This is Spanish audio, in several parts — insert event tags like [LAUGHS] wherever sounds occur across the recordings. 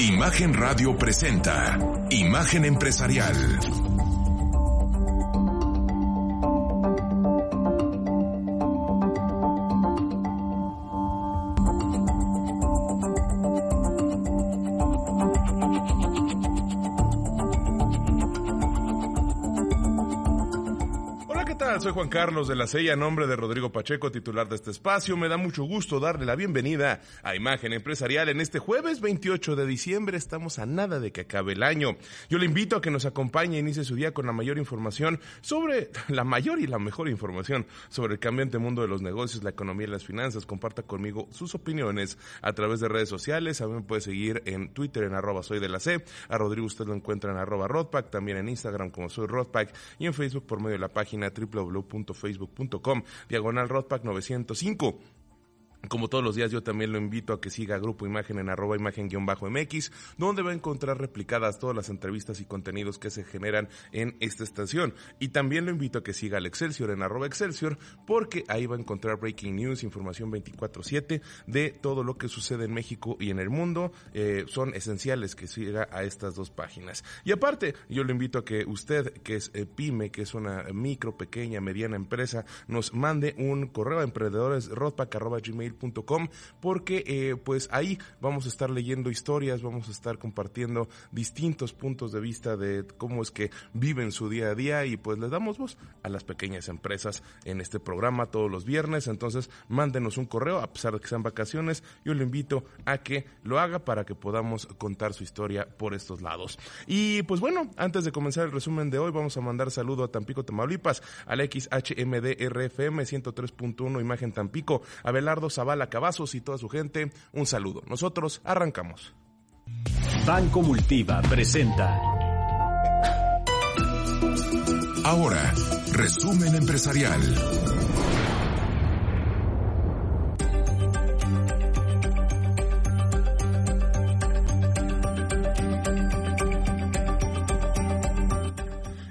Imagen Radio presenta Imagen Empresarial. Soy Juan Carlos de la Sella, nombre de Rodrigo Pacheco, titular de este espacio. Me da mucho gusto darle la bienvenida a Imagen Empresarial en este jueves 28 de diciembre. Estamos a nada de que acabe el año. Yo le invito a que nos acompañe e inicie su día con la mayor información sobre, [LAUGHS] la mayor y la mejor información sobre el cambiante mundo de los negocios, la economía y las finanzas. Comparta conmigo sus opiniones a través de redes sociales. A mí me puede seguir en Twitter en arroba soy de la C. A Rodrigo usted lo encuentra en arroba Rodpack, también en Instagram como soy Rodpack y en Facebook por medio de la página www.facebook.com diagonal Rodpack 905. Como todos los días, yo también lo invito a que siga Grupo Imagen en arroba imagen-mx, donde va a encontrar replicadas todas las entrevistas y contenidos que se generan en esta estación. Y también lo invito a que siga al Excelsior en arroba Excelsior, porque ahí va a encontrar breaking news, información 24-7 de todo lo que sucede en México y en el mundo. Eh, son esenciales que siga a estas dos páginas. Y aparte, yo lo invito a que usted, que es eh, pyme, que es una micro, pequeña, mediana empresa, nos mande un correo a emprendedores.rodpack.gmail porque eh, pues ahí vamos a estar leyendo historias, vamos a estar compartiendo distintos puntos de vista de cómo es que viven su día a día y pues les damos voz a las pequeñas empresas en este programa todos los viernes, entonces mándenos un correo a pesar de que sean vacaciones, yo le invito a que lo haga para que podamos contar su historia por estos lados. Y pues bueno, antes de comenzar el resumen de hoy vamos a mandar saludo a Tampico, Tamaulipas, al XHMDRFM 103.1 Imagen Tampico, a Belardo Zavala Cavazos y toda su gente, un saludo. Nosotros arrancamos. Banco Multiva presenta. Ahora, resumen empresarial.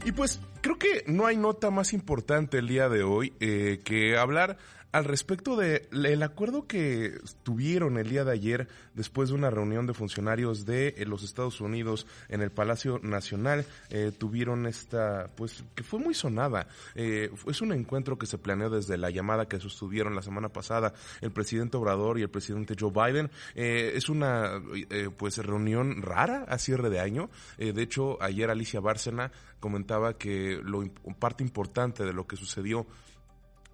Y pues creo que no hay nota más importante el día de hoy eh, que hablar al respecto del el acuerdo que tuvieron el día de ayer después de una reunión de funcionarios de eh, los Estados Unidos en el Palacio Nacional, eh, tuvieron esta, pues, que fue muy sonada. Eh, es un encuentro que se planeó desde la llamada que sostuvieron la semana pasada el presidente Obrador y el presidente Joe Biden. Eh, es una, eh, pues, reunión rara a cierre de año. Eh, de hecho, ayer Alicia Bárcena comentaba que lo parte importante de lo que sucedió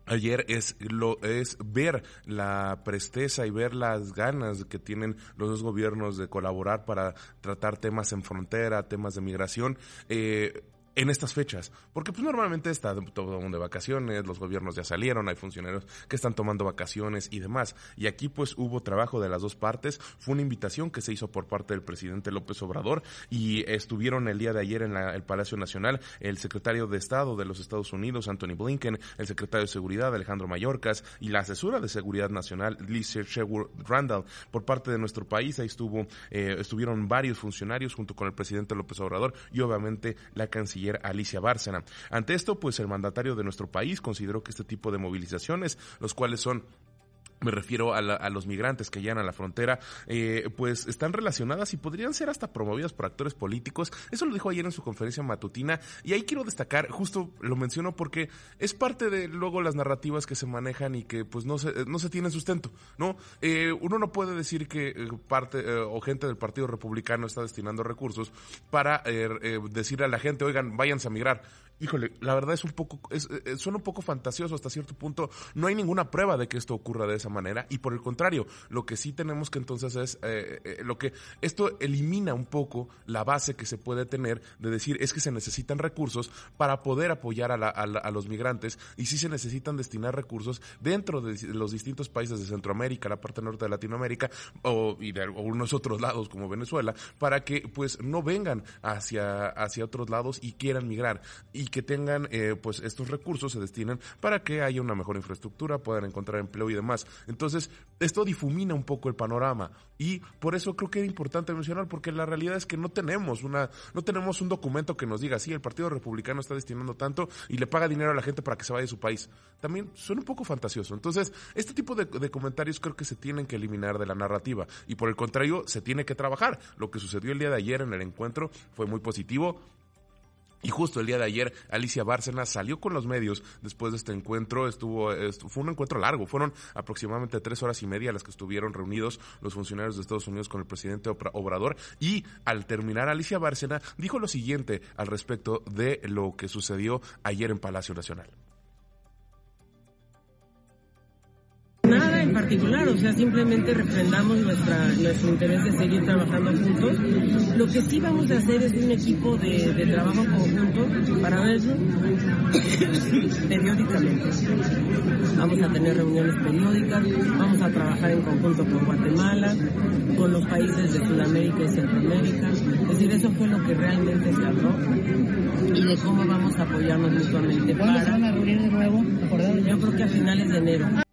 ayer es lo es ver la presteza y ver las ganas que tienen los dos gobiernos de colaborar para tratar temas en frontera, temas de migración. Eh, en estas fechas, porque pues normalmente está todo el mundo de vacaciones, los gobiernos ya salieron, hay funcionarios que están tomando vacaciones y demás, y aquí pues hubo trabajo de las dos partes, fue una invitación que se hizo por parte del presidente López Obrador y estuvieron el día de ayer en el Palacio Nacional el secretario de Estado de los Estados Unidos, Anthony Blinken, el secretario de Seguridad, Alejandro Mayorkas, y la asesora de Seguridad Nacional, Lisa Sherwood Randall, por parte de nuestro país, ahí estuvo, eh, estuvieron varios funcionarios junto con el presidente López Obrador y obviamente la canciller Alicia Bárcena. Ante esto, pues el mandatario de nuestro país consideró que este tipo de movilizaciones, los cuales son me refiero a, la, a, los migrantes que llegan a la frontera, eh, pues están relacionadas y podrían ser hasta promovidas por actores políticos. Eso lo dijo ayer en su conferencia matutina y ahí quiero destacar, justo lo menciono porque es parte de luego las narrativas que se manejan y que pues no se, no se tienen sustento, ¿no? Eh, uno no puede decir que eh, parte eh, o gente del Partido Republicano está destinando recursos para eh, decirle a la gente, oigan, váyanse a migrar híjole, la verdad es un poco, es, es, suena un poco fantasioso hasta cierto punto. No hay ninguna prueba de que esto ocurra de esa manera y por el contrario, lo que sí tenemos que entonces es, eh, eh, lo que esto elimina un poco la base que se puede tener de decir es que se necesitan recursos para poder apoyar a, la, a, la, a los migrantes y sí se necesitan destinar recursos dentro de los distintos países de Centroamérica, la parte norte de Latinoamérica o, y de algunos otros lados como Venezuela para que pues no vengan hacia, hacia otros lados y quieran migrar. Y y que tengan eh, pues estos recursos se destinen para que haya una mejor infraestructura, puedan encontrar empleo y demás. Entonces, esto difumina un poco el panorama y por eso creo que era importante mencionar porque la realidad es que no tenemos una no tenemos un documento que nos diga, sí, el Partido Republicano está destinando tanto y le paga dinero a la gente para que se vaya de su país. También suena un poco fantasioso. Entonces, este tipo de, de comentarios creo que se tienen que eliminar de la narrativa y por el contrario, se tiene que trabajar. Lo que sucedió el día de ayer en el encuentro fue muy positivo. Y justo el día de ayer, Alicia Bárcena salió con los medios después de este encuentro. Estuvo, fue un encuentro largo. Fueron aproximadamente tres horas y media las que estuvieron reunidos los funcionarios de Estados Unidos con el presidente Obrador. Y al terminar, Alicia Bárcena dijo lo siguiente al respecto de lo que sucedió ayer en Palacio Nacional. En particular, o sea, simplemente refrendamos nuestra, nuestro interés de seguir trabajando juntos. Lo que sí vamos a hacer es un equipo de, de trabajo conjunto para verlo [COUGHS] periódicamente. Vamos a tener reuniones periódicas, vamos a trabajar en conjunto con Guatemala, con los países de Sudamérica y Centroamérica. Es decir, eso fue lo que realmente se habló y de cómo vamos a apoyarnos mutuamente. ¿Cuándo se van a reunir de nuevo? Yo creo que a finales de enero.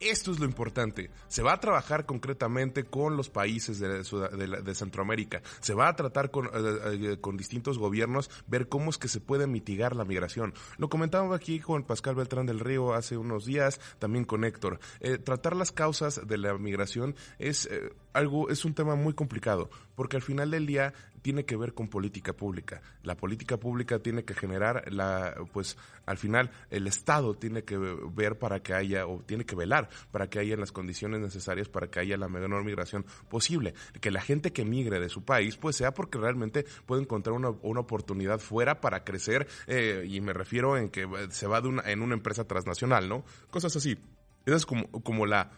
Esto es lo importante. Se va a trabajar concretamente con los países de, de, Centroamérica. Se va a tratar con, eh, con, distintos gobiernos, ver cómo es que se puede mitigar la migración. Lo comentábamos aquí con Pascal Beltrán del Río hace unos días, también con Héctor. Eh, tratar las causas de la migración es eh, algo, es un tema muy complicado, porque al final del día tiene que ver con política pública. La política pública tiene que generar la, pues, al final el Estado tiene que ver para que haya, o tiene que velar para que haya las condiciones necesarias para que haya la menor migración posible. Que la gente que migre de su país, pues sea porque realmente puede encontrar una, una oportunidad fuera para crecer, eh, y me refiero en que se va de una, en una empresa transnacional, ¿no? Cosas así. Esa es como, como la,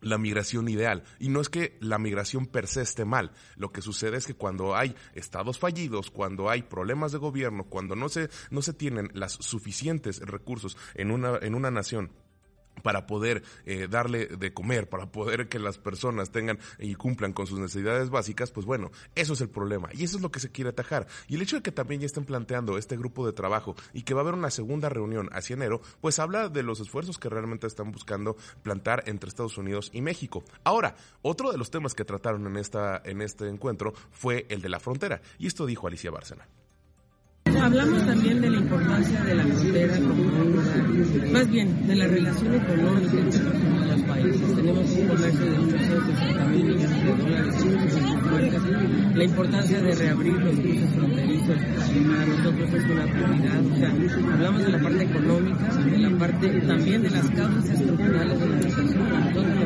la migración ideal. Y no es que la migración per se esté mal. Lo que sucede es que cuando hay estados fallidos, cuando hay problemas de gobierno, cuando no se, no se tienen las suficientes recursos en una, en una nación para poder eh, darle de comer, para poder que las personas tengan y cumplan con sus necesidades básicas, pues bueno, eso es el problema y eso es lo que se quiere atajar. Y el hecho de que también ya estén planteando este grupo de trabajo y que va a haber una segunda reunión hacia enero, pues habla de los esfuerzos que realmente están buscando plantar entre Estados Unidos y México. Ahora, otro de los temas que trataron en, esta, en este encuentro fue el de la frontera y esto dijo Alicia Bárcena. Hablamos también de la importancia de la frontera más bien de la relación económica entre los países. Tenemos un comercio de 160 mil millones de dólares, la importancia de reabrir los cruces fronterizos para nosotros es una prioridad. O sea, hablamos de la parte económica, de la parte también de las causas estructurales de la recesión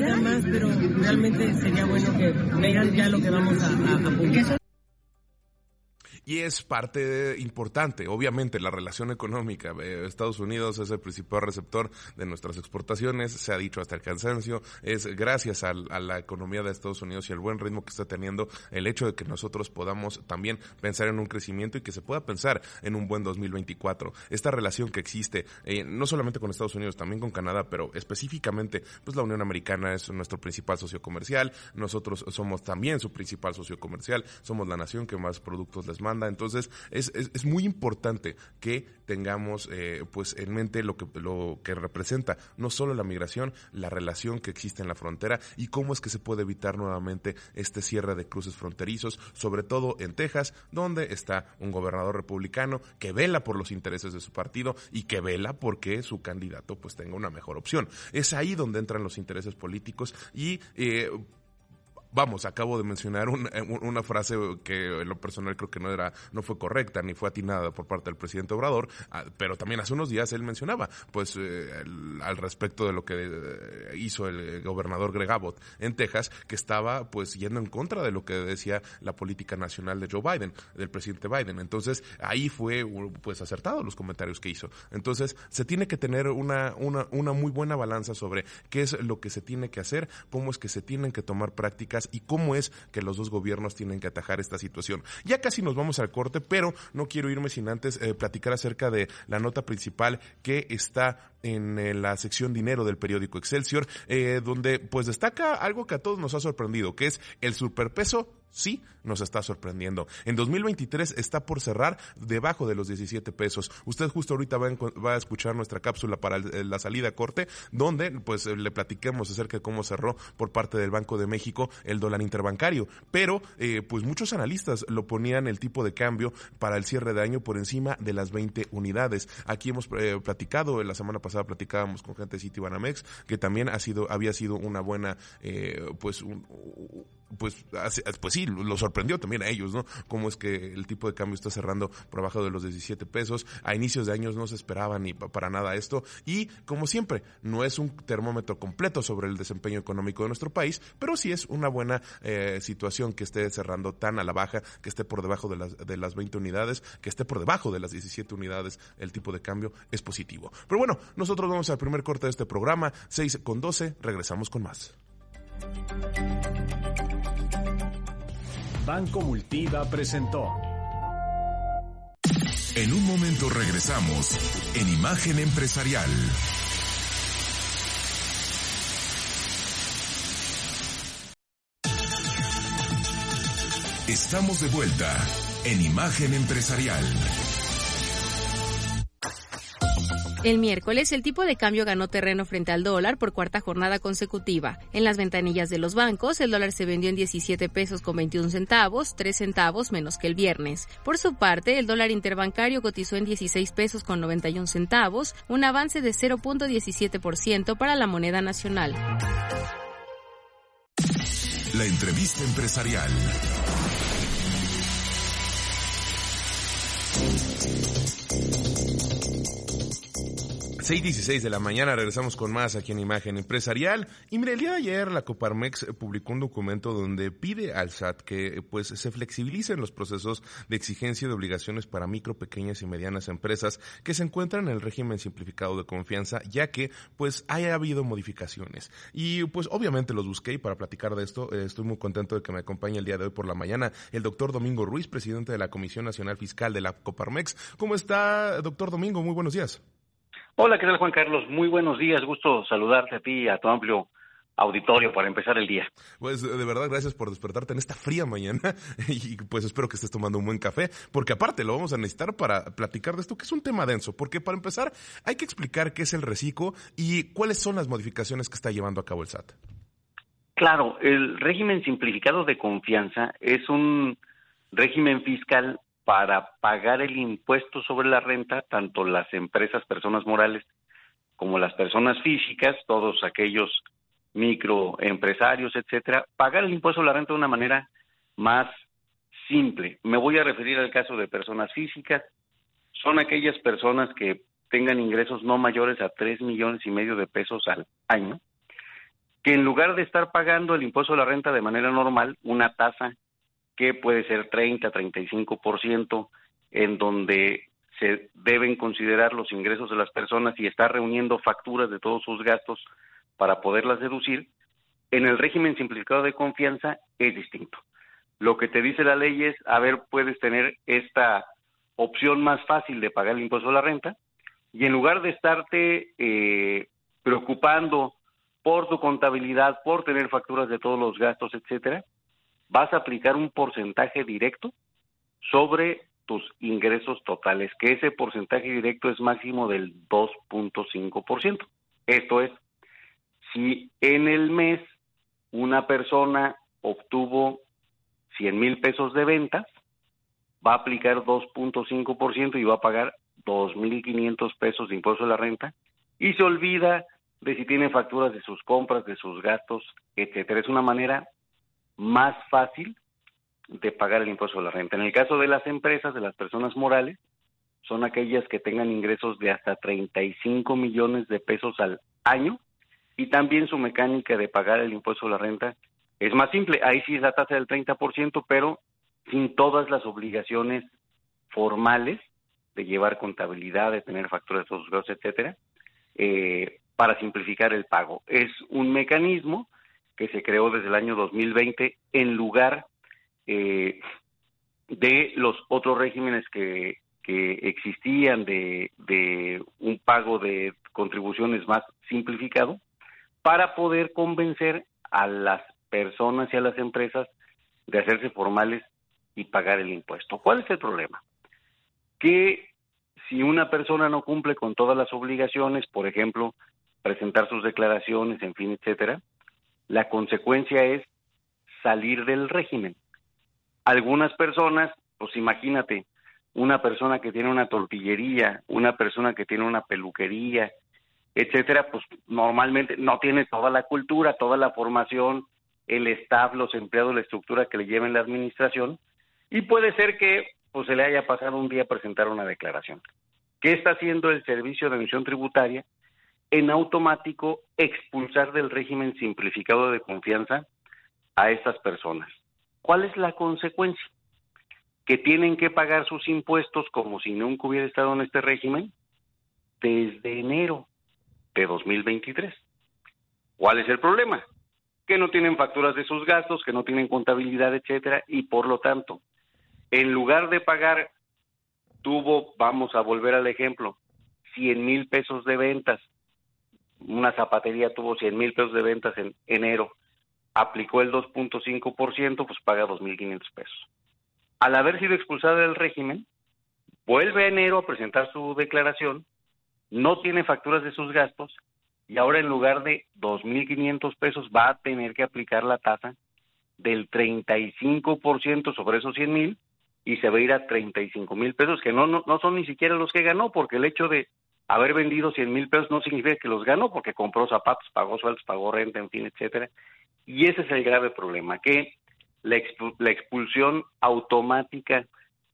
no más, pero realmente sería bueno que vean ya lo que vamos a, a publicar y es parte importante, obviamente, la relación económica. Estados Unidos es el principal receptor de nuestras exportaciones, se ha dicho hasta el cansancio, es gracias a, la economía de Estados Unidos y al buen ritmo que está teniendo el hecho de que nosotros podamos también pensar en un crecimiento y que se pueda pensar en un buen 2024. Esta relación que existe, eh, no solamente con Estados Unidos, también con Canadá, pero específicamente, pues la Unión Americana es nuestro principal socio comercial, nosotros somos también su principal socio comercial, somos la nación que más productos les manda entonces, es, es, muy importante que tengamos eh, pues en mente lo que, lo que representa no solo la migración, la relación que existe en la frontera y cómo es que se puede evitar nuevamente este cierre de cruces fronterizos, sobre todo en Texas, donde está un gobernador republicano que vela por los intereses de su partido y que vela porque su candidato pues tenga una mejor opción. Es ahí donde entran los intereses políticos y eh, vamos, acabo de mencionar eh, una frase que en lo personal creo que no era, no fue correcta ni fue atinada por parte del presidente Obrador, ah, pero también hace unos días él mencionaba, pues, eh, al respecto de lo que eh, hizo el gobernador Greg Abbott en Texas, que estaba, pues, yendo en contra de lo que decía la política nacional de Joe Biden, del presidente Biden. Entonces, ahí fue, pues, acertado los comentarios que hizo. Entonces, se tiene que tener una, una, una muy buena balanza sobre qué es lo que se tiene que hacer, cómo es que se tienen que tomar prácticas y cómo es que los dos gobiernos tienen que atajar esta situación. Ya casi nos vamos al corte, pero no quiero irme sin antes eh, platicar acerca de la nota principal que está en eh, la sección dinero del periódico Excelsior, eh, donde pues destaca algo que a todos nos ha sorprendido, que es el superpeso sí nos está sorprendiendo. En 2023 está por cerrar debajo de los 17 pesos. Usted justo ahorita va, a escuchar nuestra cápsula para la salida a corte, donde pues le platiquemos acerca de cómo cerró por parte del Banco de México el dólar interbancario. Pero eh, pues muchos analistas lo ponían el tipo de cambio para el cierre de año por encima de las 20 unidades. Aquí hemos eh, platicado, la semana pasada platicábamos con gente de Citibanamex, que también ha sido, había sido una buena, eh, pues un, pues, pues sí, lo sorprendió también a ellos, ¿no? Cómo es que el tipo de cambio está cerrando por abajo de los 17 pesos. A inicios de años no se esperaba ni para nada esto. Y, como siempre, no es un termómetro completo sobre el desempeño económico de nuestro país, pero sí es una buena eh, situación que esté cerrando tan a la baja, que esté por debajo de las, de las 20 unidades, que esté por debajo de las 17 unidades, el tipo de cambio es positivo. Pero bueno, nosotros vamos al primer corte de este programa, 6 con 12, regresamos con más. Banco Multiva presentó. En un momento regresamos en Imagen Empresarial. Estamos de vuelta en Imagen Empresarial. El miércoles el tipo de cambio ganó terreno frente al dólar por cuarta jornada consecutiva. En las ventanillas de los bancos, el dólar se vendió en 17 pesos con 21 centavos, 3 centavos menos que el viernes. Por su parte, el dólar interbancario cotizó en 16 pesos con 91 centavos, un avance de 0.17% para la moneda nacional. La entrevista empresarial. 6.16 de la mañana regresamos con más aquí en Imagen Empresarial. Y mire, el día de ayer la Coparmex publicó un documento donde pide al SAT que pues se flexibilicen los procesos de exigencia de obligaciones para micro, pequeñas y medianas empresas que se encuentran en el régimen simplificado de confianza, ya que pues haya habido modificaciones. Y pues obviamente los busqué y para platicar de esto eh, estoy muy contento de que me acompañe el día de hoy por la mañana el doctor Domingo Ruiz, presidente de la Comisión Nacional Fiscal de la Coparmex. ¿Cómo está, doctor Domingo? Muy buenos días. Hola, ¿qué tal Juan Carlos? Muy buenos días, gusto saludarte a ti y a tu amplio auditorio para empezar el día. Pues de verdad, gracias por despertarte en esta fría mañana [LAUGHS] y pues espero que estés tomando un buen café, porque aparte lo vamos a necesitar para platicar de esto, que es un tema denso, porque para empezar hay que explicar qué es el reciclo y cuáles son las modificaciones que está llevando a cabo el SAT. Claro, el régimen simplificado de confianza es un régimen fiscal para pagar el impuesto sobre la renta, tanto las empresas, personas morales, como las personas físicas, todos aquellos microempresarios, etcétera, pagar el impuesto sobre la renta de una manera más simple. Me voy a referir al caso de personas físicas. Son aquellas personas que tengan ingresos no mayores a tres millones y medio de pesos al año, que en lugar de estar pagando el impuesto de la renta de manera normal, una tasa que puede ser 30, 35%, en donde se deben considerar los ingresos de las personas y estar reuniendo facturas de todos sus gastos para poderlas deducir, en el régimen simplificado de confianza es distinto. Lo que te dice la ley es, a ver, puedes tener esta opción más fácil de pagar el impuesto a la renta y en lugar de estarte eh, preocupando por tu contabilidad, por tener facturas de todos los gastos, etcétera, vas a aplicar un porcentaje directo sobre tus ingresos totales, que ese porcentaje directo es máximo del 2.5%. Esto es, si en el mes una persona obtuvo 100 mil pesos de ventas, va a aplicar 2.5% y va a pagar 2.500 pesos de impuesto a la renta y se olvida de si tiene facturas de sus compras, de sus gastos, etcétera. Es una manera más fácil de pagar el impuesto de la renta. En el caso de las empresas, de las personas morales, son aquellas que tengan ingresos de hasta 35 millones de pesos al año y también su mecánica de pagar el impuesto de la renta es más simple. Ahí sí es la tasa del 30%, pero sin todas las obligaciones formales de llevar contabilidad, de tener facturas de todos gastos, etcétera, eh, para simplificar el pago. Es un mecanismo que se creó desde el año 2020 en lugar eh, de los otros regímenes que, que existían de, de un pago de contribuciones más simplificado para poder convencer a las personas y a las empresas de hacerse formales y pagar el impuesto. ¿Cuál es el problema? Que si una persona no cumple con todas las obligaciones, por ejemplo, presentar sus declaraciones, en fin, etcétera, la consecuencia es salir del régimen. Algunas personas, pues imagínate, una persona que tiene una tortillería, una persona que tiene una peluquería, etcétera, pues normalmente no tiene toda la cultura, toda la formación, el staff, los empleados, la estructura que le lleven la administración, y puede ser que pues se le haya pasado un día presentar una declaración. ¿Qué está haciendo el Servicio de Emisión Tributaria? En automático expulsar del régimen simplificado de confianza a estas personas. ¿Cuál es la consecuencia? Que tienen que pagar sus impuestos como si nunca hubiera estado en este régimen desde enero de 2023. ¿Cuál es el problema? Que no tienen facturas de sus gastos, que no tienen contabilidad, etcétera, y por lo tanto, en lugar de pagar, tuvo, vamos a volver al ejemplo, 100 mil pesos de ventas, una zapatería tuvo 100 mil pesos de ventas en enero, aplicó el 2.5%, pues paga 2.500 pesos. Al haber sido expulsada del régimen, vuelve a enero a presentar su declaración no tiene facturas de sus gastos y ahora en lugar de 2.500 pesos va a tener que aplicar la tasa del 35% sobre esos 100 mil y se va a ir a 35 mil pesos, que no, no, no son ni siquiera los que ganó, porque el hecho de haber vendido 100 mil pesos no significa que los ganó, porque compró zapatos, pagó sueldos, pagó renta, en fin, etcétera. Y ese es el grave problema, que la, la expulsión automática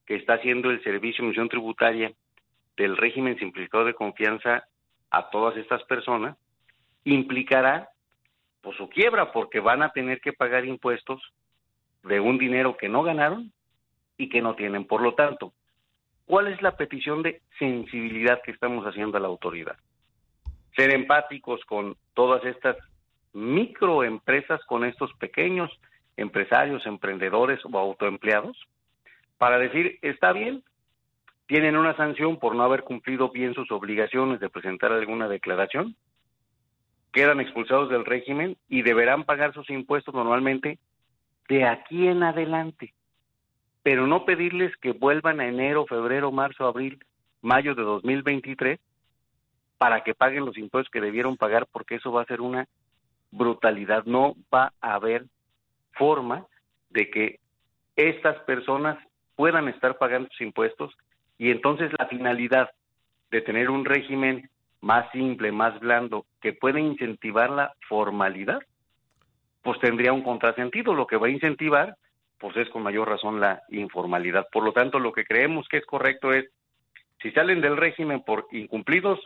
que está haciendo el Servicio de Emisión Tributaria del régimen simplificado de confianza a todas estas personas implicará pues su quiebra porque van a tener que pagar impuestos de un dinero que no ganaron y que no tienen. Por lo tanto, ¿cuál es la petición de sensibilidad que estamos haciendo a la autoridad? Ser empáticos con todas estas microempresas, con estos pequeños empresarios, emprendedores o autoempleados, para decir, está bien, tienen una sanción por no haber cumplido bien sus obligaciones de presentar alguna declaración, quedan expulsados del régimen y deberán pagar sus impuestos normalmente de aquí en adelante, pero no pedirles que vuelvan a enero, febrero, marzo, abril, mayo de 2023 para que paguen los impuestos que debieron pagar porque eso va a ser una brutalidad. No va a haber forma de que estas personas puedan estar pagando sus impuestos y entonces la finalidad de tener un régimen más simple, más blando, que pueda incentivar la formalidad, pues tendría un contrasentido. Lo que va a incentivar, pues es con mayor razón la informalidad. Por lo tanto, lo que creemos que es correcto es, si salen del régimen por incumplidos,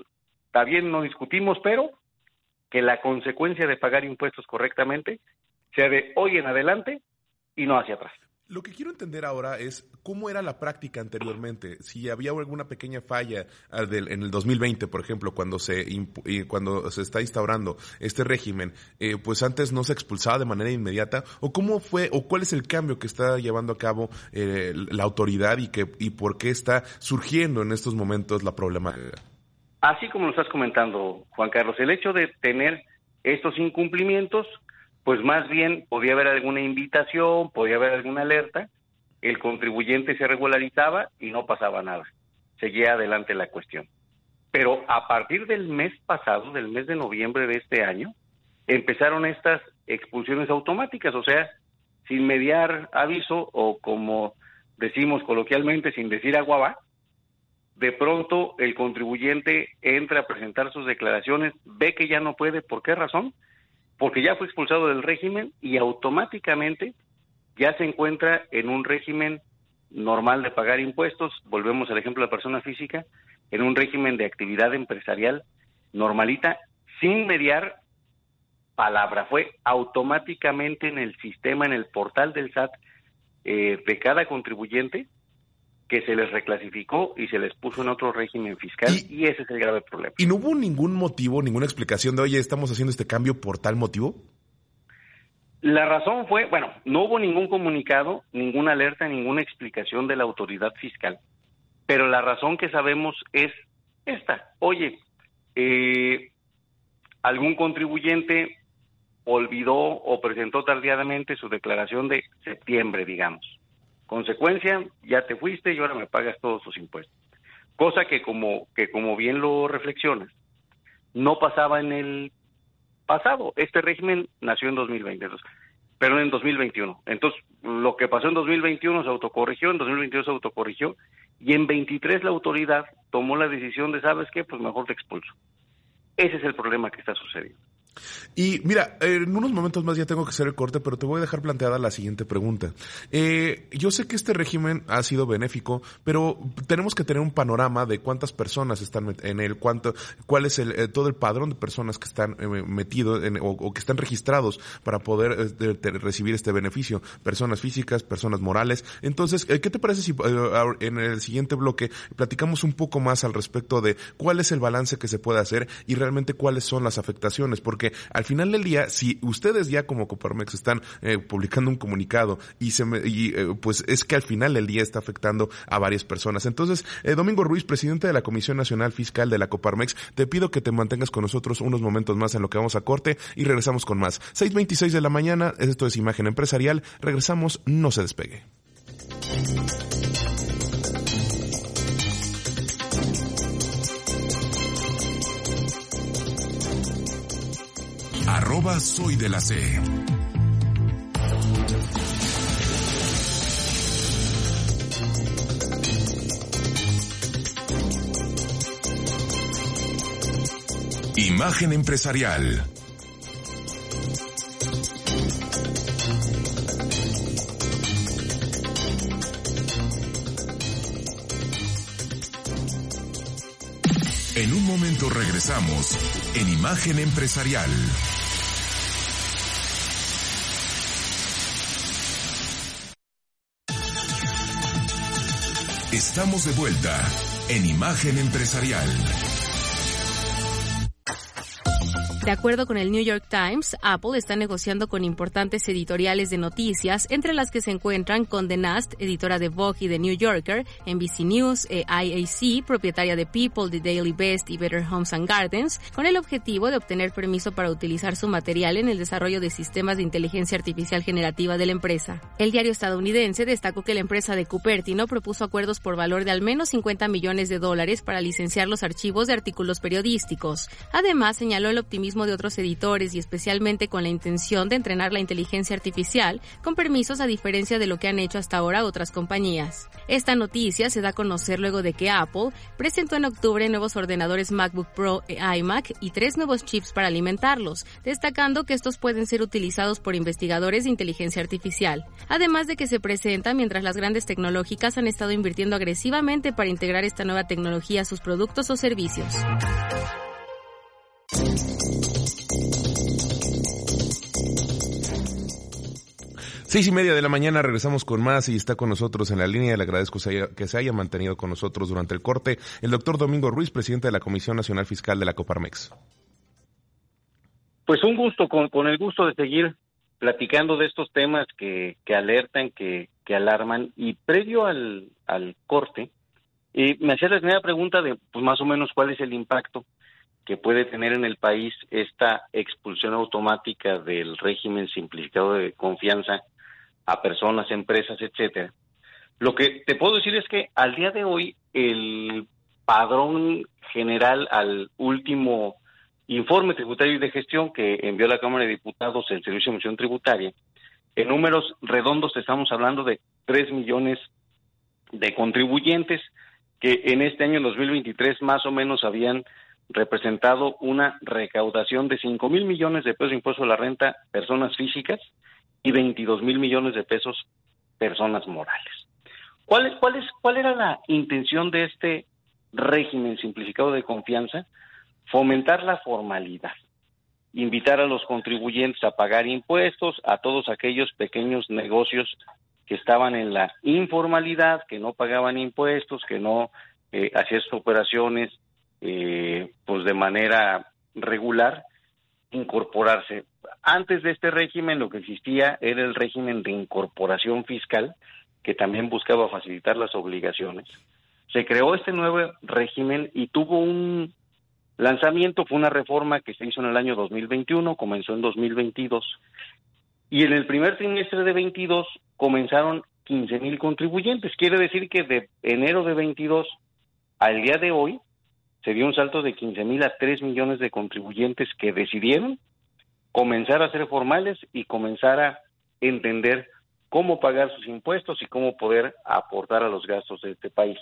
está bien, no discutimos, pero que la consecuencia de pagar impuestos correctamente sea de hoy en adelante y no hacia atrás. Lo que quiero entender ahora es cómo era la práctica anteriormente. Si había alguna pequeña falla en el 2020, por ejemplo, cuando se cuando se está instaurando este régimen, eh, pues antes no se expulsaba de manera inmediata. ¿O cómo fue, o cuál es el cambio que está llevando a cabo eh, la autoridad y, que, y por qué está surgiendo en estos momentos la problemática? Así como lo estás comentando, Juan Carlos, el hecho de tener estos incumplimientos pues más bien podía haber alguna invitación, podía haber alguna alerta, el contribuyente se regularizaba y no pasaba nada. Seguía adelante la cuestión. Pero a partir del mes pasado, del mes de noviembre de este año, empezaron estas expulsiones automáticas, o sea, sin mediar aviso o como decimos coloquialmente, sin decir agua va, de pronto el contribuyente entra a presentar sus declaraciones, ve que ya no puede, ¿por qué razón? Porque ya fue expulsado del régimen y automáticamente ya se encuentra en un régimen normal de pagar impuestos, volvemos al ejemplo de la persona física, en un régimen de actividad empresarial normalita, sin mediar palabra, fue automáticamente en el sistema, en el portal del SAT eh, de cada contribuyente, que se les reclasificó y se les puso en otro régimen fiscal y, ese es el grave problema. ¿Y no hubo ningún motivo, ninguna explicación de, oye, estamos haciendo este cambio por tal motivo? La razón fue, bueno, no hubo ningún comunicado, ninguna alerta, ninguna explicación de la autoridad fiscal, pero la razón que sabemos es esta. Oye, eh, algún contribuyente olvidó o presentó tardíamente su declaración de septiembre, digamos. Consecuencia, ya te fuiste y ahora me pagas todos tus impuestos. Cosa que como, que como bien lo reflexionas, no pasaba en el pasado. Este régimen nació en 2020, pero en 2021. Entonces, lo que pasó en 2021 se autocorrigió, en 2022 se autocorrigió, y en 23 la autoridad tomó la decisión de, ¿sabes qué? Pues mejor te expulso. Ese es el problema que está sucediendo. Y mira, en unos momentos más ya tengo que hacer el corte, pero te voy a dejar planteada la siguiente pregunta. Eh, yo sé que este régimen ha sido benéfico, pero tenemos que tener un panorama de cuántas personas están en él, cuánto, cuál es el, eh, todo el padrón de personas que están eh, metidos o, que están registrados para poder recibir este beneficio. Personas físicas, personas morales. Entonces, ¿qué te parece si en el siguiente bloque platicamos un poco más al respecto de cuál es el balance que se puede hacer y realmente cuáles son las afectaciones? Porque al final del día, si ustedes ya como Coparmex están eh, publicando un comunicado y se eh, pues es que al final del día está afectando a varias personas. Entonces, eh, Domingo Ruiz, presidente de la Comisión Nacional Fiscal de la Coparmex, te pido que te mantengas con nosotros unos momentos más en lo que vamos a corte y regresamos con más. 6.26 de la mañana, esto es Imagen Empresarial, regresamos, no se despegue. Arroba soy de la C. Imagen empresarial. En un momento regresamos en Imagen Empresarial. Estamos de vuelta en Imagen Empresarial. De acuerdo con el New York Times, Apple está negociando con importantes editoriales de noticias, entre las que se encuentran Condé Nast, editora de Vogue y The New Yorker, NBC News, e IAC, propietaria de People, The Daily Best y Better Homes and Gardens, con el objetivo de obtener permiso para utilizar su material en el desarrollo de sistemas de inteligencia artificial generativa de la empresa. El diario estadounidense destacó que la empresa de Cupertino propuso acuerdos por valor de al menos 50 millones de dólares para licenciar los archivos de artículos periodísticos. Además, señaló el optimismo de otros editores y especialmente con la intención de entrenar la inteligencia artificial con permisos a diferencia de lo que han hecho hasta ahora otras compañías. Esta noticia se da a conocer luego de que Apple presentó en octubre nuevos ordenadores MacBook Pro e iMac y tres nuevos chips para alimentarlos, destacando que estos pueden ser utilizados por investigadores de inteligencia artificial. Además de que se presenta mientras las grandes tecnológicas han estado invirtiendo agresivamente para integrar esta nueva tecnología a sus productos o servicios. Seis y media de la mañana regresamos con más y está con nosotros en la línea. Le agradezco que se haya mantenido con nosotros durante el corte el doctor Domingo Ruiz, presidente de la Comisión Nacional Fiscal de la Coparmex. Pues un gusto, con, el gusto de seguir platicando de estos temas que, alertan, que, alarman. Y previo al, corte, eh, me hacía la primera pregunta de, pues más o menos, cuál es el impacto que puede tener en el país esta expulsión automática del régimen simplificado de confianza a personas, empresas, etcétera. Lo que te puedo decir es que al día de hoy el padrón general al último informe tributario y de gestión que envió la Cámara de Diputados el Servicio de Emisión Tributaria, en números redondos estamos hablando de 3 millones de contribuyentes que en este año 2023 más o menos habían representado una recaudación de 5 mil millones de pesos de impuesto a la renta personas físicas y 22 mil millones de pesos personas morales. ¿Cuál, cuál, es, ¿Cuál era la intención de este régimen simplificado de confianza? Fomentar la formalidad, invitar a los contribuyentes a pagar impuestos, a todos aquellos pequeños negocios que estaban en la informalidad, que no pagaban impuestos, que no eh, hacían operaciones eh, pues de manera regular incorporarse. Antes de este régimen lo que existía era el régimen de incorporación fiscal, que también buscaba facilitar las obligaciones. Se creó este nuevo régimen y tuvo un lanzamiento, fue una reforma que se hizo en el año 2021, comenzó en 2022, y en el primer trimestre de 22 comenzaron 15 mil contribuyentes. Quiere decir que de enero de 22 al día de hoy se dio un salto de 15 mil a 3 millones de contribuyentes que decidieron comenzar a ser formales y comenzar a entender cómo pagar sus impuestos y cómo poder aportar a los gastos de este país.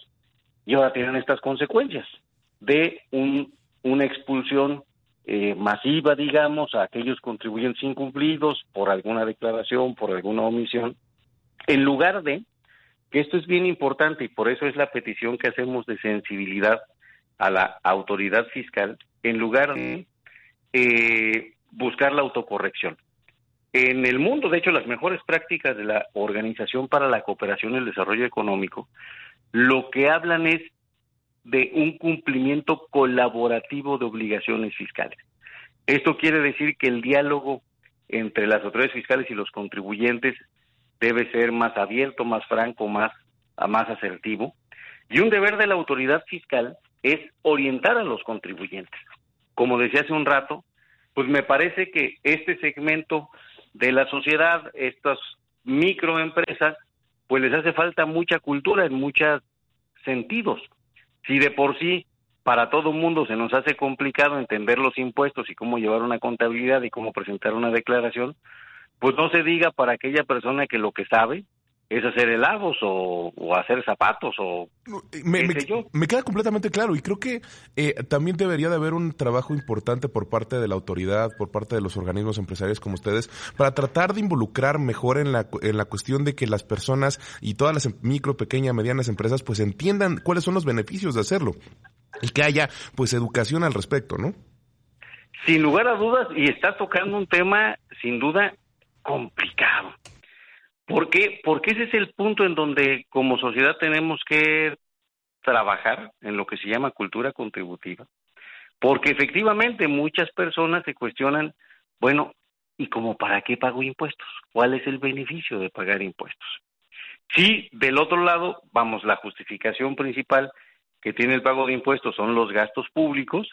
Y ahora tienen estas consecuencias de un, una expulsión eh, masiva, digamos, a aquellos contribuyentes incumplidos por alguna declaración, por alguna omisión, en lugar de, que esto es bien importante y por eso es la petición que hacemos de sensibilidad a la autoridad fiscal, en lugar de eh, buscar la autocorrección. En el mundo, de hecho, las mejores prácticas de la Organización para la Cooperación y el Desarrollo Económico, lo que hablan es de un cumplimiento colaborativo de obligaciones fiscales. Esto quiere decir que el diálogo entre las autoridades fiscales y los contribuyentes debe ser más abierto, más franco, más, más asertivo. Y un deber de la autoridad fiscal es orientar a los contribuyentes. Como decía hace un rato, pues me parece que este segmento de la sociedad, estas microempresas, pues les hace falta mucha cultura en muchos sentidos. Si de por sí para todo mundo se nos hace complicado entender los impuestos y cómo llevar una contabilidad y cómo presentar una declaración, pues no se diga para aquella persona que lo que sabe es hacer helados o, hacer zapatos o me, me, queda completamente claro y creo que eh, también debería de haber un trabajo importante por parte de la autoridad, por parte de los organismos empresariales como ustedes, para tratar de involucrar mejor en la, en la cuestión de que las personas y todas las em, micro, pequeñas, medianas empresas pues entiendan cuáles son los beneficios de hacerlo y que haya pues educación al respecto, ¿no? Sin lugar a dudas, y está tocando un tema sin duda complicado. ¿Por qué? Porque ese es el punto en donde como sociedad tenemos que trabajar en lo que se llama cultura contributiva. Porque efectivamente muchas personas se cuestionan, bueno, ¿y como para qué pago impuestos? ¿Cuál es el beneficio de pagar impuestos? Si del otro lado, vamos, la justificación principal que tiene el pago de impuestos son los gastos públicos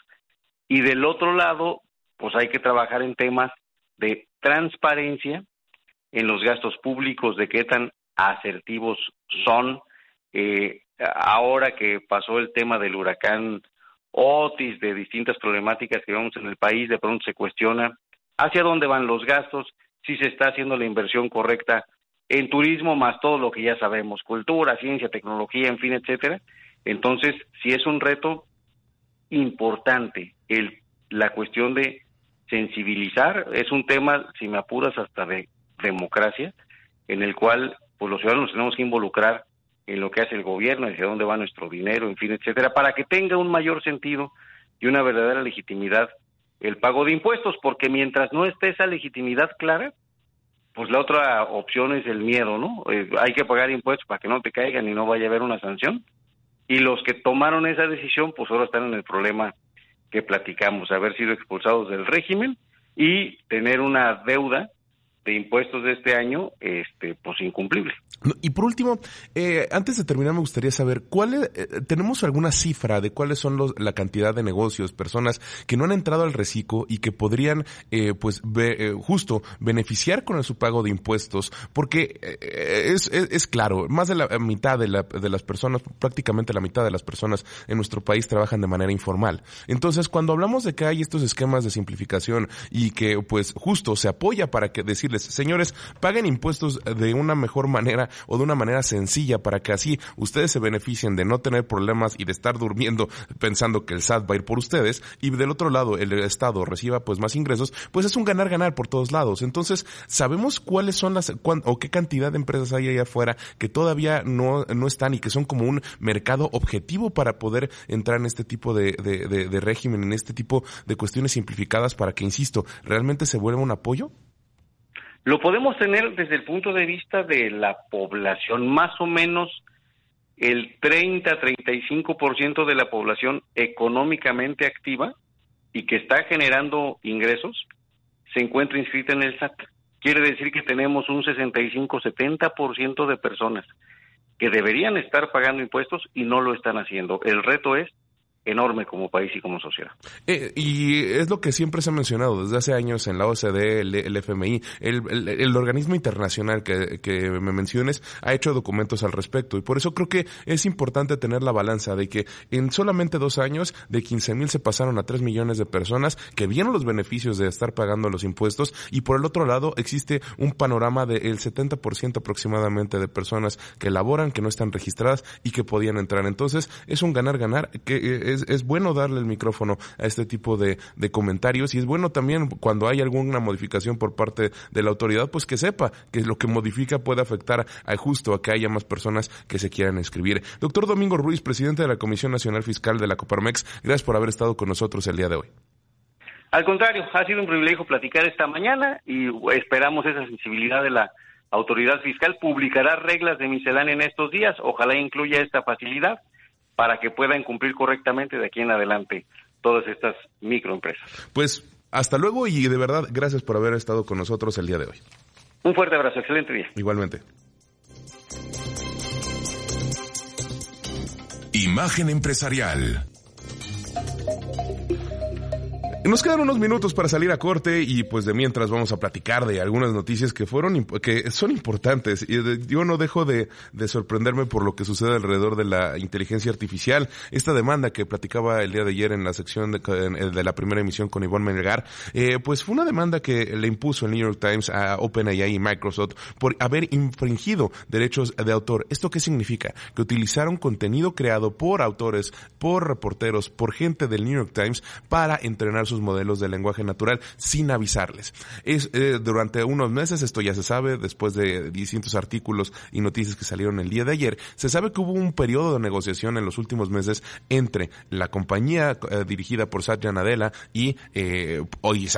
y del otro lado, pues hay que trabajar en temas de transparencia en los gastos públicos, de qué tan asertivos son. Eh, ahora que pasó el tema del huracán Otis, de distintas problemáticas que vemos en el país, de pronto se cuestiona hacia dónde van los gastos, si se está haciendo la inversión correcta en turismo, más todo lo que ya sabemos, cultura, ciencia, tecnología, en fin, etcétera. Entonces, si es un reto importante el, la cuestión de sensibilizar, es un tema, si me apuras, hasta de democracia, en el cual pues los ciudadanos tenemos que involucrar en lo que hace el gobierno, hacia dónde va nuestro dinero, en fin, etcétera, para que tenga un mayor sentido y una verdadera legitimidad el pago de impuestos, porque mientras no esté esa legitimidad clara, pues la otra opción es el miedo, ¿no? Eh, hay que pagar impuestos para que no te caigan y no vaya a haber una sanción. Y los que tomaron esa decisión, pues ahora están en el problema que platicamos, haber sido expulsados del régimen y tener una deuda de impuestos de este año, este, pues incumplible. Y por último, eh, antes de terminar, me gustaría saber, ¿cuál eh, ¿tenemos alguna cifra de cuáles son los, la cantidad de negocios, personas que no han entrado al reciclo y que podrían, eh, pues, justo beneficiar con su pago de impuestos? Porque es, es, claro, más de la mitad de, la, de las personas, prácticamente la mitad de las personas en nuestro país trabajan de manera informal. Entonces, cuando hablamos de que hay estos esquemas de simplificación y que, pues, justo se apoya para que decirles, señores, paguen impuestos de una mejor manera o de una manera sencilla para que así ustedes se beneficien de no tener problemas y de estar durmiendo pensando que el SAT va a ir por ustedes y del otro lado el Estado reciba pues más ingresos, pues es un ganar-ganar por todos lados. Entonces, ¿sabemos cuáles son las o qué cantidad de empresas hay allá afuera que todavía no, no están y que son como un mercado objetivo para poder entrar en este tipo de, de régimen, en este tipo de cuestiones simplificadas para que, insisto, realmente se vuelva un apoyo? Lo podemos tener desde el punto de vista de la población, más o menos el 30-35% de la población económicamente activa y que está generando ingresos, se encuentra inscrita en el SAT. Quiere decir que tenemos un 65-70% de personas que deberían estar pagando impuestos y no lo están haciendo. El reto es enorme como país y como sociedad. Eh, y es lo que siempre se ha mencionado desde hace años en la OCDE, el, FMI, el, organismo internacional que, que, me menciones ha hecho documentos al respecto y por eso creo que es importante tener la balanza de que en solamente dos años de 15 mil se pasaron a 3 millones de personas que vieron los beneficios de estar pagando los impuestos y por el otro lado existe un panorama del 70% aproximadamente de personas que laboran, que no están registradas y que podían entrar. Entonces es un ganar-ganar que eh, es, bueno darle el micrófono a este tipo de, comentarios y es bueno también cuando hay alguna modificación por parte de la autoridad, pues que sepa que lo que modifica puede afectar a justo a que haya más personas que se quieran inscribir. Doctor Domingo Ruiz, presidente de la Comisión Nacional Fiscal de la Coparmex, gracias por haber estado con nosotros el día de hoy. Al contrario, ha sido un privilegio platicar esta mañana y esperamos esa sensibilidad de la autoridad fiscal. Publicará reglas de miscelánea en estos días. Ojalá incluya esta facilidad para que puedan cumplir correctamente de aquí en adelante todas estas microempresas. Pues hasta luego y de verdad gracias por haber estado con nosotros el día de hoy. Un fuerte abrazo, excelente día. Igualmente. Imagen empresarial. Nos quedan unos minutos para salir a corte y pues de mientras vamos a platicar de algunas noticias que fueron que son importantes. Y yo no dejo de, sorprenderme por lo que sucede alrededor de la inteligencia artificial. Esta demanda que platicaba el día de ayer en la sección de, la primera emisión con Ivonne Melgar, eh, pues fue una demanda que le impuso el New York Times a OpenAI y Microsoft por haber infringido derechos de autor. ¿Esto qué significa? Que utilizaron contenido creado por autores, por reporteros, por gente del New York Times para entrenar sus modelos de lenguaje natural sin avisarles. Es, eh, durante unos meses, esto ya se sabe, después de distintos artículos y noticias que salieron el día de ayer, se sabe que hubo un periodo de negociación en los últimos meses entre la compañía eh, dirigida por Satya Nadella y eh, hoy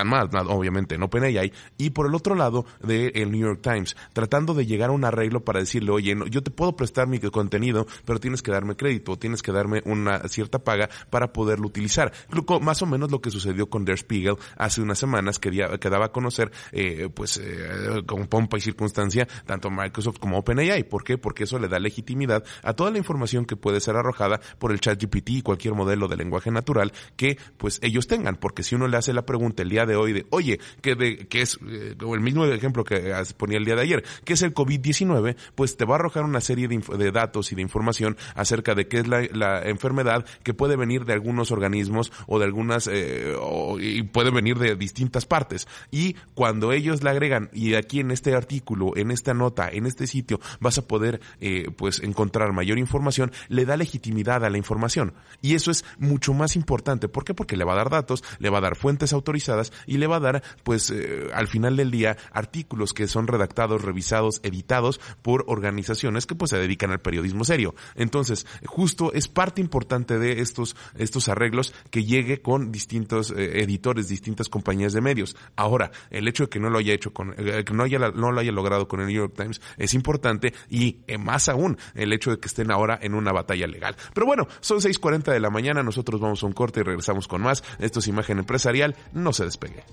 obviamente, no OpenAI, y por el otro lado del el New York Times, tratando de llegar a un arreglo para decirle, oye, yo te puedo prestar mi contenido, pero tienes que darme crédito, tienes que darme una cierta paga para poderlo utilizar. Más o menos lo que sucedió con Der Spiegel hace unas semanas que, daba a conocer, eh, pues, eh, con pompa y circunstancia, tanto Microsoft como OpenAI. ¿Por qué? Porque eso le da legitimidad a toda la información que puede ser arrojada por el ChatGPT y cualquier modelo de lenguaje natural que, pues, ellos tengan. Porque si uno le hace la pregunta el día de hoy de, oye, que de, que es, eh, el mismo ejemplo que ponía el día de ayer, ¿qué es el COVID-19? Pues te va a arrojar una serie de, datos y de información acerca de qué es la, enfermedad que puede venir de algunos organismos o de algunas eh, y puede venir de distintas partes. Y cuando ellos le agregan, y aquí en este artículo, en esta nota, en este sitio, vas a poder eh, pues encontrar mayor información, le da legitimidad a la información. Y eso es mucho más importante. ¿Por qué? Porque le va a dar datos, le va a dar fuentes autorizadas y le va a dar, pues, eh, al final del día, artículos que son redactados, revisados, editados por organizaciones que pues se dedican al periodismo serio. Entonces, justo es parte importante de estos, estos arreglos que llegue con distintos eh, editores, distintas compañías de medios. Ahora, el hecho de que no lo haya hecho con, eh, que no haya, no lo haya logrado con el New York Times es importante y eh, más aún el hecho de que estén ahora en una batalla legal. Pero bueno, son 6.40 de la mañana, nosotros vamos a un corte y regresamos con más. Esto es Imagen Empresarial, no se despegue.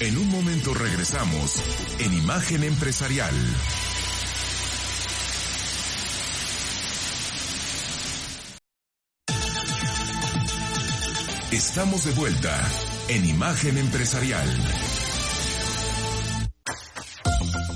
En un momento regresamos en Imagen Empresarial. Estamos de vuelta en Imagen Empresarial.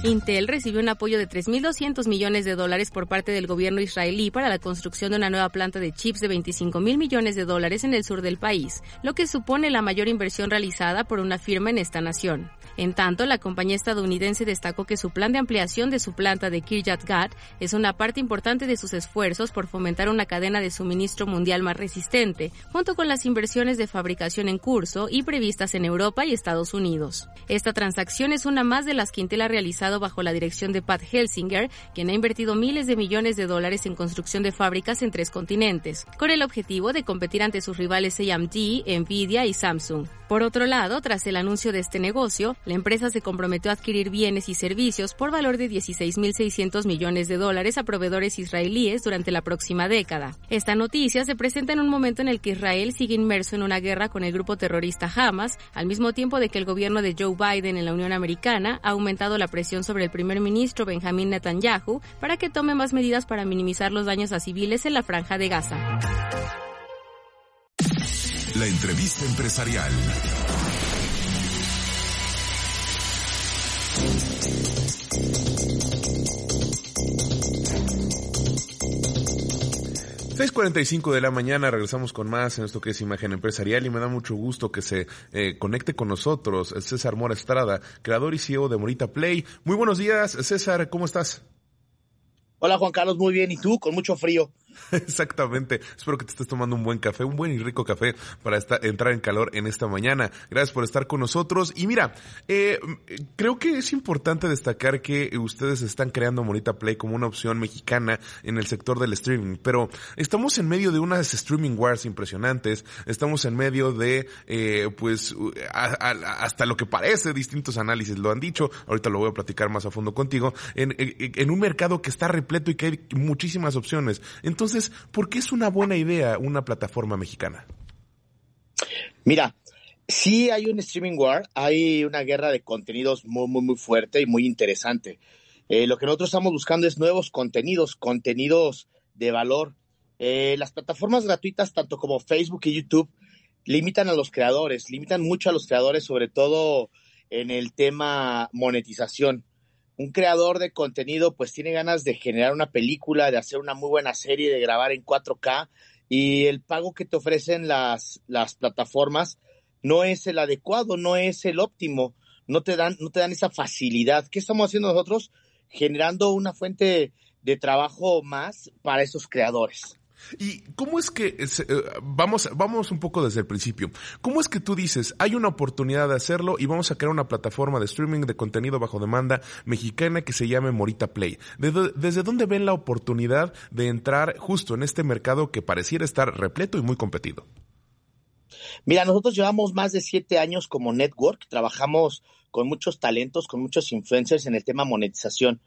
Intel recibió un apoyo de 3.200 millones de dólares por parte del gobierno israelí para la construcción de una nueva planta de chips de 25 mil millones de dólares en el sur del país, lo que supone la mayor inversión realizada por una firma en esta nación. En tanto, la compañía estadounidense destacó que su plan de ampliación de su planta de Kiryat Gat es una parte importante de sus esfuerzos por fomentar una cadena de suministro mundial más resistente, junto con las inversiones de fabricación en curso y previstas en Europa y Estados Unidos. Esta transacción es una más de las que Intel ha realizado bajo la dirección de Pat Helsinger, quien ha invertido miles de millones de dólares en construcción de fábricas en tres continentes, con el objetivo de competir ante sus rivales AMD, Nvidia y Samsung. Por otro lado, tras el anuncio de este negocio, la empresa se comprometió a adquirir bienes y servicios por valor de 16.600 millones de dólares a proveedores israelíes durante la próxima década. Esta noticia se presenta en un momento en el que Israel sigue inmerso en una guerra con el grupo terrorista Hamas, al mismo tiempo de que el gobierno de Joe Biden en la Unión Americana ha aumentado la presión sobre el primer ministro Benjamin Netanyahu para que tome más medidas para minimizar los daños a civiles en la franja de Gaza. La entrevista empresarial. 6.45 de la mañana, regresamos con más en esto que es Imagen Empresarial y me da mucho gusto que se eh, conecte con nosotros César Mora Estrada, creador y CEO de Morita Play. Muy buenos días, César, ¿cómo estás? Hola Juan Carlos, muy bien, ¿y tú? Con mucho frío. [LAUGHS] Exactamente. Espero que te estés tomando un buen café, un buen y rico café para entrar en calor en esta mañana. Gracias por estar con nosotros. Y mira, eh, creo que es importante destacar que ustedes están creando Monita Play como una opción mexicana en el sector del streaming, pero estamos en medio de unas streaming wars impresionantes. Estamos en medio de, eh, pues, hasta lo que parece distintos análisis lo han dicho. Ahorita lo voy a platicar más a fondo contigo. En, en un mercado que está repleto y que hay muchísimas opciones. Entonces, entonces, ¿por qué es una buena idea una plataforma mexicana? Mira, sí hay un streaming war, hay una guerra de contenidos muy, muy, muy fuerte y muy interesante. Eh, lo que nosotros estamos buscando es nuevos contenidos, contenidos de valor. Eh, las plataformas gratuitas, tanto como Facebook y YouTube, limitan a los creadores, limitan mucho a los creadores, sobre todo en el tema monetización un creador de contenido pues tiene ganas de generar una película, de hacer una muy buena serie, de grabar en 4K y el pago que te ofrecen las, las plataformas no es el adecuado, no es el óptimo, no te dan, no te dan esa facilidad. ¿Qué estamos haciendo nosotros? Generando una fuente de trabajo más para esos creadores. ¿Y cómo es que, eh, vamos, vamos un poco desde el principio, cómo es que tú dices, hay una oportunidad de hacerlo y vamos a crear una plataforma de streaming de contenido bajo demanda mexicana que se llame Morita Play? ¿Desde, dónde ven la oportunidad de entrar justo en este mercado que pareciera estar repleto y muy competido? Mira, nosotros llevamos más de siete años como network, trabajamos con muchos talentos, con muchos influencers en el tema monetización.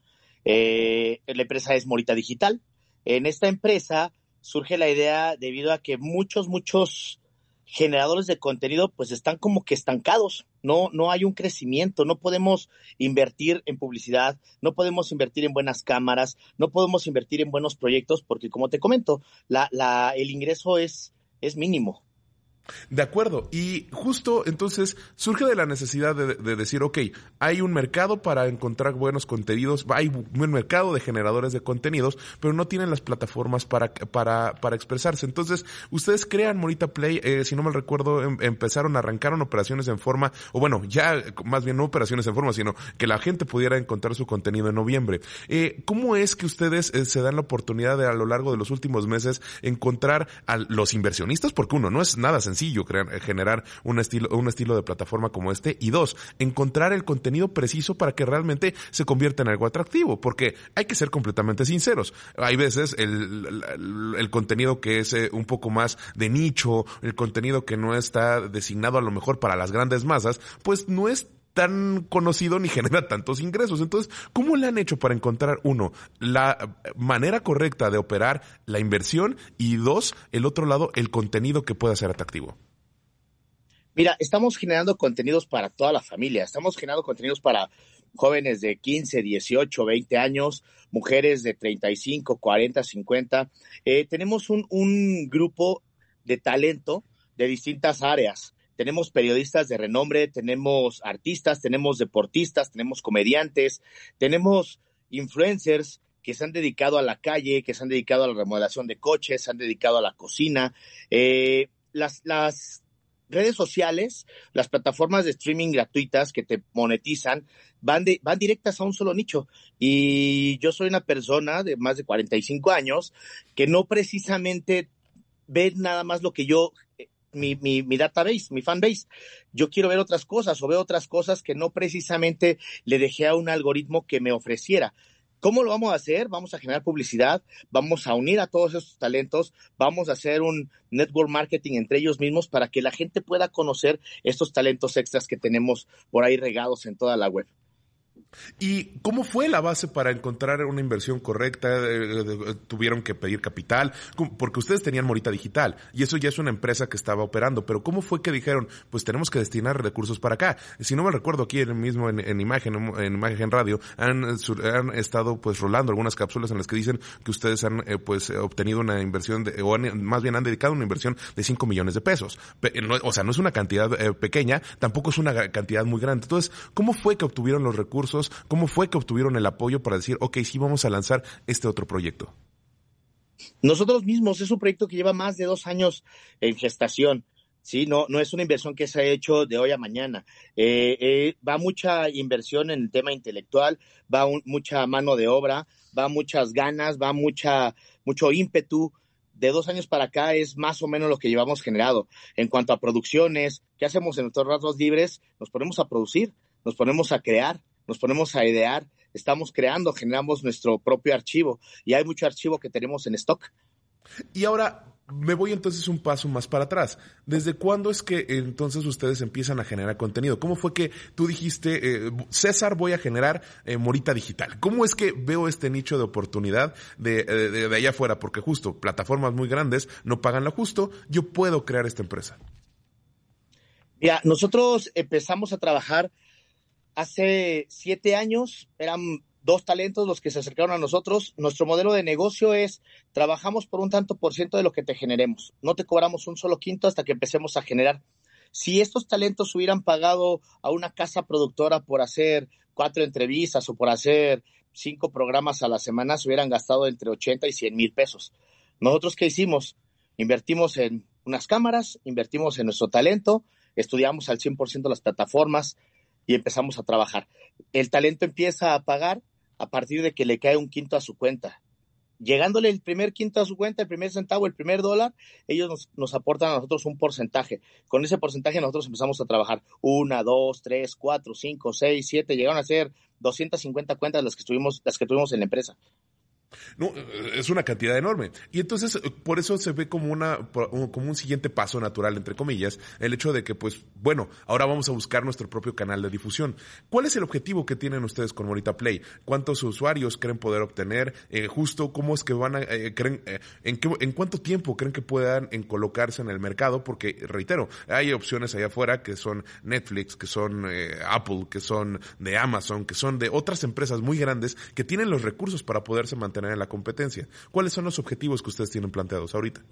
Eh, la empresa es Morita Digital. En esta empresa surge la idea debido a que muchos, muchos generadores de contenido pues están como que estancados, no, no hay un crecimiento, no podemos invertir en publicidad, no podemos invertir en buenas cámaras, no podemos invertir en buenos proyectos porque como te comento, la, la, el ingreso es, es mínimo. De acuerdo. Y justo entonces surge de la necesidad de, decir, ok, hay un mercado para encontrar buenos contenidos, hay un mercado de generadores de contenidos, pero no tienen las plataformas para, para, para expresarse. Entonces, ustedes crean Morita Play, eh, si no me recuerdo, em, empezaron, arrancaron operaciones en forma, o bueno, ya más bien no operaciones en forma, sino que la gente pudiera encontrar su contenido en noviembre. Eh, ¿Cómo es que ustedes eh, se dan la oportunidad de a lo largo de los últimos meses encontrar a los inversionistas? Porque uno, no es nada sencillo sencillo crear, generar un estilo, un estilo de plataforma como este. Y dos, encontrar el contenido preciso para que realmente se convierta en algo atractivo. Porque hay que ser completamente sinceros. Hay veces el, el, contenido que es eh, un poco más de nicho, el contenido que no está designado a lo mejor para las grandes masas, pues no es tan conocido ni [LAUGHS] genera tantos ingresos. Entonces, ¿cómo le han hecho para encontrar, uno, la manera correcta de operar la inversión y dos, el otro lado, el contenido que pueda ser atractivo? Mira, estamos generando contenidos para toda la familia, estamos generando contenidos para jóvenes de 15, 18, 20 años, mujeres de 35, 40, 50. tenemos un, un grupo de talento de distintas áreas tenemos periodistas de renombre, tenemos artistas, tenemos deportistas, tenemos comediantes, tenemos influencers que se han dedicado a la calle, que se han dedicado a la remodelación de coches, se han dedicado a la cocina. Eh, las, las redes sociales, las plataformas de streaming gratuitas que te monetizan, van, de, van directas a un solo nicho. Y yo soy una persona de más de 45 años que no precisamente ve nada más lo que yo mi, mi, mi database, mi fanbase. Yo quiero ver otras cosas o veo otras cosas que no precisamente le dejé a un algoritmo que me ofreciera. ¿Cómo lo vamos a hacer? Vamos a generar publicidad, vamos a unir a todos esos talentos, vamos a hacer un network marketing entre ellos mismos para que la gente pueda conocer estos talentos extras que tenemos por ahí regados en toda la web. ¿Y cómo fue la base para encontrar una inversión correcta? Eh, eh, ¿Tuvieron que pedir capital? Porque ustedes tenían Morita Digital y eso ya es una empresa que estaba operando, pero ¿cómo fue que dijeron, pues tenemos que destinar recursos para acá? Si no me recuerdo aquí mismo en, imagen, en imagen radio, han, han, estado pues rolando algunas cápsulas en las que dicen que ustedes han eh, pues obtenido una inversión, de, o más bien han dedicado una inversión de 5 millones de pesos. o sea, no es una cantidad pequeña, tampoco es una cantidad muy grande. Entonces, ¿cómo fue que obtuvieron los recursos? ¿Cómo fue que obtuvieron el apoyo para decir, ok, sí vamos a lanzar este otro proyecto? Nosotros mismos, es un proyecto que lleva más de dos años en gestación. Sí, no, no es una inversión que se ha hecho de hoy a mañana. Eh, eh, va mucha inversión en el tema intelectual, va mucha mano de obra, va muchas ganas, va mucha, mucho ímpetu. De dos años para acá es más o menos lo que llevamos generado. En cuanto a producciones, ¿qué hacemos en nuestros ratos libres? Nos ponemos a producir, nos ponemos a crear, nos ponemos a idear, estamos creando, generamos nuestro propio archivo y hay mucho archivo que tenemos en stock. Y ahora me voy entonces un paso más para atrás. ¿Desde cuándo es que entonces ustedes empiezan a generar contenido? ¿Cómo fue que tú dijiste, eh, César, voy a generar eh, Morita Digital? ¿Cómo es que veo este nicho de oportunidad de, de, de allá afuera? Porque justo, plataformas muy grandes no pagan lo justo, yo puedo crear esta empresa. Ya, nosotros empezamos a trabajar Hace siete años eran dos talentos los que se acercaron a nosotros. Nuestro modelo de negocio es trabajamos por un tanto por ciento de lo que te generemos. No te cobramos un solo quinto hasta que empecemos a generar. Si estos talentos hubieran pagado a una casa productora por hacer cuatro entrevistas o por hacer cinco programas a la semana, se hubieran gastado entre 80 y 100 mil pesos. Nosotros, ¿qué hicimos? Invertimos en unas cámaras, invertimos en nuestro talento, estudiamos al 100% las plataformas, y empezamos a trabajar. El talento empieza a pagar a partir de que le cae un quinto a su cuenta. Llegándole el primer quinto a su cuenta, el primer centavo, el primer dólar, ellos nos, aportan a nosotros un porcentaje. Con ese porcentaje nosotros empezamos a trabajar una, dos, tres, cuatro, cinco, seis, siete, llegaron a ser 250 cuentas las que, estuvimos, las que tuvimos en la empresa. No, es una cantidad enorme. Y entonces, por eso se ve como una, como un siguiente paso natural, entre comillas, el hecho de que, pues, bueno, ahora vamos a buscar nuestro propio canal de difusión. ¿Cuál es el objetivo que tienen ustedes con Morita Play? ¿Cuántos usuarios creen poder obtener? Eh, justo, ¿cómo es que van a, eh, creen, eh, en, qué, en cuánto tiempo creen que puedan en colocarse en el mercado? Porque, reitero, hay opciones allá afuera que son Netflix, que son Apple, que son de Amazon, que son de otras empresas muy grandes que tienen los recursos para poderse mantener tener en la competencia. ¿Cuáles son los objetivos que ustedes tienen planteados ahorita?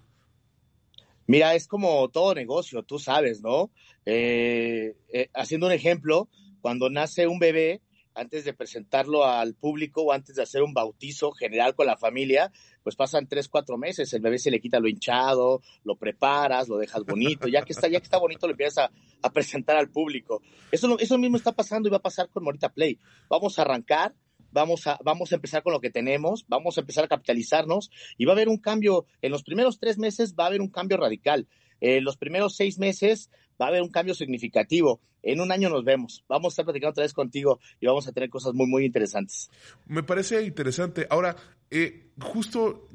Mira, es como todo negocio, tú sabes, ¿no? Eh, eh, haciendo un ejemplo, cuando nace un bebé, antes de presentarlo al público o antes de hacer un bautizo general con la familia, pues pasan tres, cuatro meses, el bebé se le quita lo hinchado, lo preparas, lo dejas bonito, ya que está, ya que está bonito lo empiezas a, presentar al público. Eso, eso mismo está pasando y va a pasar con Morita Play. Vamos a arrancar vamos a, vamos a empezar con lo que tenemos, vamos a empezar a capitalizarnos y va a haber un cambio, en los primeros tres meses va a haber un cambio radical, en los primeros seis meses va a haber un cambio significativo. En un año nos vemos. Vamos a estar platicando otra vez contigo y vamos a tener cosas muy, muy interesantes. Me parece interesante. Ahora, eh, justo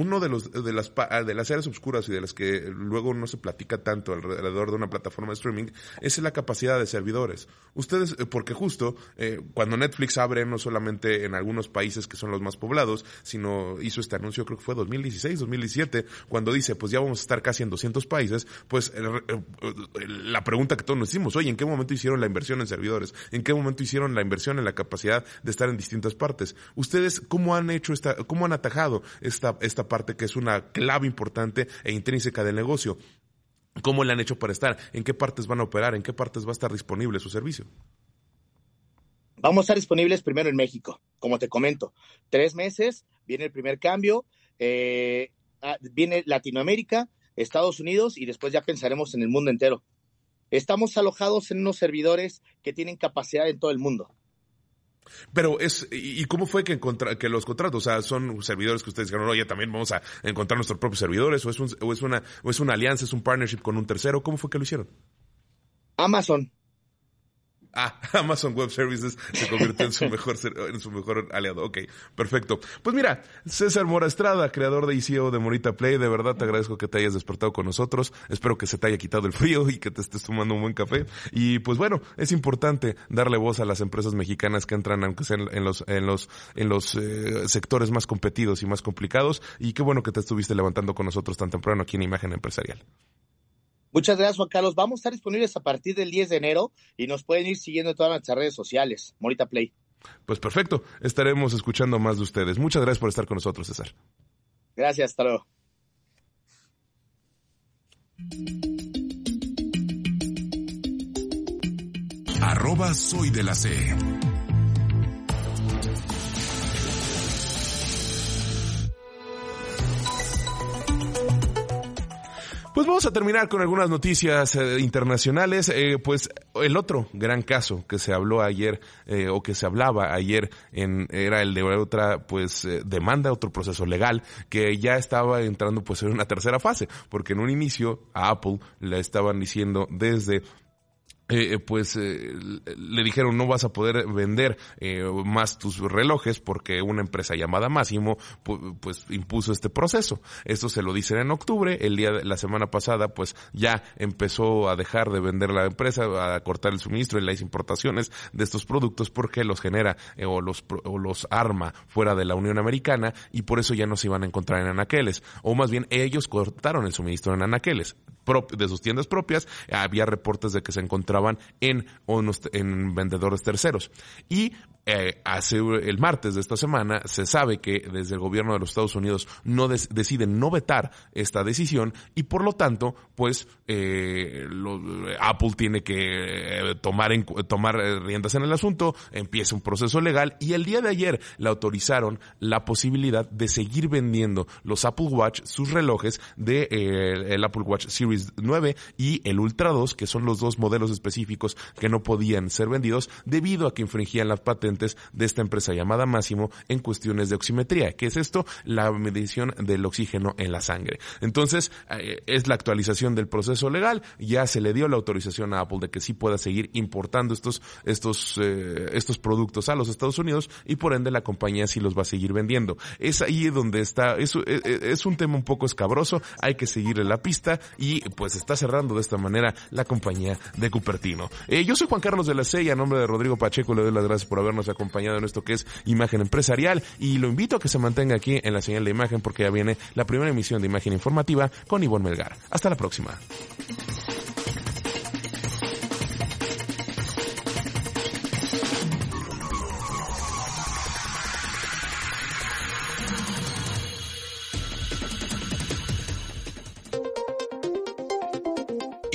uno de los de las de las áreas oscuras y de las que luego no se platica tanto alrededor de una plataforma de streaming es la capacidad de servidores. Ustedes, eh, porque justo eh, cuando Netflix abre no solamente en algunos países que son los más poblados, sino hizo este anuncio creo que fue 2016, 2017, cuando dice pues ya vamos a estar casi en 200 países, pues eh, la pregunta que todos nos hicimos, oye, ¿en qué momento hicieron la inversión en servidores? ¿En qué momento hicieron la inversión en la capacidad de estar en distintas partes? Ustedes cómo han hecho esta, cómo han atajado esta esta parte que es una clave importante e intrínseca del negocio. ¿Cómo le han hecho para estar? ¿En qué partes van a operar? ¿En qué partes va a estar disponible su servicio? Vamos a estar disponibles primero en México, como te comento. Tres meses, viene el primer cambio, eh, ah, viene Latinoamérica, Estados Unidos y después ya pensaremos en el mundo entero. Estamos alojados en unos servidores que tienen capacidad en todo el mundo. Pero es, ¿y cómo fue que, que los contratos, o sea, son servidores que ustedes dijeron, oye, también vamos a encontrar nuestros propios servidores, o es, o es una, o es una alianza, es un partnership con un tercero, ¿cómo fue que lo hicieron? Amazon. Ah, [LAUGHS] Amazon Web Services se convirtió en su [LAUGHS] mejor en su mejor aliado. Ok, perfecto. Pues mira, César Mora Estrada, creador de ICO de Morita Play, de verdad te agradezco que te hayas despertado con nosotros. Espero que se te haya quitado el frío y que te estés tomando un buen café. Y pues bueno, es importante darle voz a las empresas mexicanas que entran, aunque sean en los en los en los eh, sectores más competidos y más complicados. Y qué bueno que te estuviste levantando con nosotros tan temprano aquí en Imagen Empresarial. Muchas gracias, Juan Carlos. Vamos a estar disponibles a partir del 10 de enero y nos pueden ir siguiendo en todas nuestras redes sociales. Morita Play. Pues perfecto. Estaremos escuchando más de ustedes. Muchas gracias por estar con nosotros, César. Gracias, hasta luego. Arroba soy de la C. Pues vamos a terminar con algunas noticias eh, internacionales. Eh, pues el otro gran caso que se habló ayer eh, o que se hablaba ayer en, era el de otra pues demanda, otro proceso legal que ya estaba entrando pues en una tercera fase, porque en un inicio a Apple le estaban diciendo desde eh, eh, pues eh, le dijeron no vas a poder vender más tus relojes porque una empresa llamada Máximo pues impuso este proceso. Esto se lo dicen en octubre, el día de la semana pasada pues ya empezó a dejar de vender la empresa, a cortar el suministro y las importaciones de estos productos porque los genera o los o los arma fuera de la Unión Americana y por eso ya no se iban a encontrar en anaqueles o más bien ellos cortaron el suministro en anaqueles de sus tiendas propias, había reportes de que se encontraban en, en vendedores terceros. Y eh, hace el martes de esta semana se sabe que desde el gobierno de los Estados Unidos no deciden no vetar esta decisión y por lo tanto pues eh, Apple tiene que eh, tomar tomar riendas en el asunto empieza un proceso legal y el día de ayer le autorizaron la posibilidad de seguir vendiendo los Apple Watch sus relojes de el Apple Watch Series 9 y el Ultra 2 que son los dos modelos específicos que no podían ser vendidos debido a que infringían las patentes de esta empresa llamada Máximo en cuestiones de oximetría. ¿Qué es esto? La medición del oxígeno en la sangre. Entonces, eh, es la actualización del proceso legal. Ya se le dio la autorización a Apple de que sí pueda seguir importando estos, estos, eh, estos productos a los Estados Unidos y por ende la compañía sí los va a seguir vendiendo. Es ahí donde está, es, eh, es, un tema un poco escabroso, hay que seguirle la pista y pues está cerrando de esta manera la compañía de Cupertino. yo soy Juan Carlos de la C y a nombre de Rodrigo Pacheco le doy las gracias por habernos acompañado en esto que es Imagen Empresarial y lo invito a que se mantenga aquí en la señal de imagen porque ya viene la primera emisión de Imagen Informativa con Ivonne Melgar. Hasta la próxima.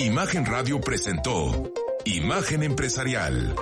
Imagen Radio presentó Imagen Empresarial